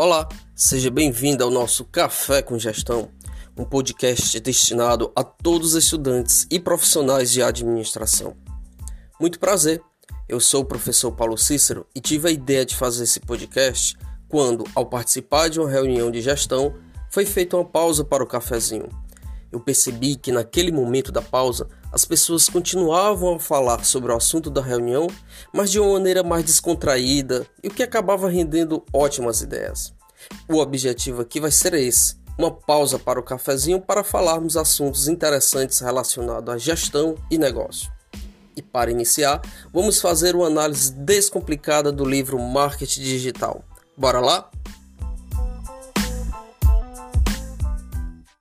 Olá, seja bem-vindo ao nosso Café com Gestão, um podcast destinado a todos os estudantes e profissionais de administração. Muito prazer, eu sou o professor Paulo Cícero e tive a ideia de fazer esse podcast quando, ao participar de uma reunião de gestão, foi feita uma pausa para o cafezinho. Eu percebi que naquele momento da pausa as pessoas continuavam a falar sobre o assunto da reunião, mas de uma maneira mais descontraída e o que acabava rendendo ótimas ideias. O objetivo aqui vai ser esse: uma pausa para o cafezinho para falarmos assuntos interessantes relacionados à gestão e negócio. E para iniciar, vamos fazer uma análise descomplicada do livro Marketing Digital. Bora lá?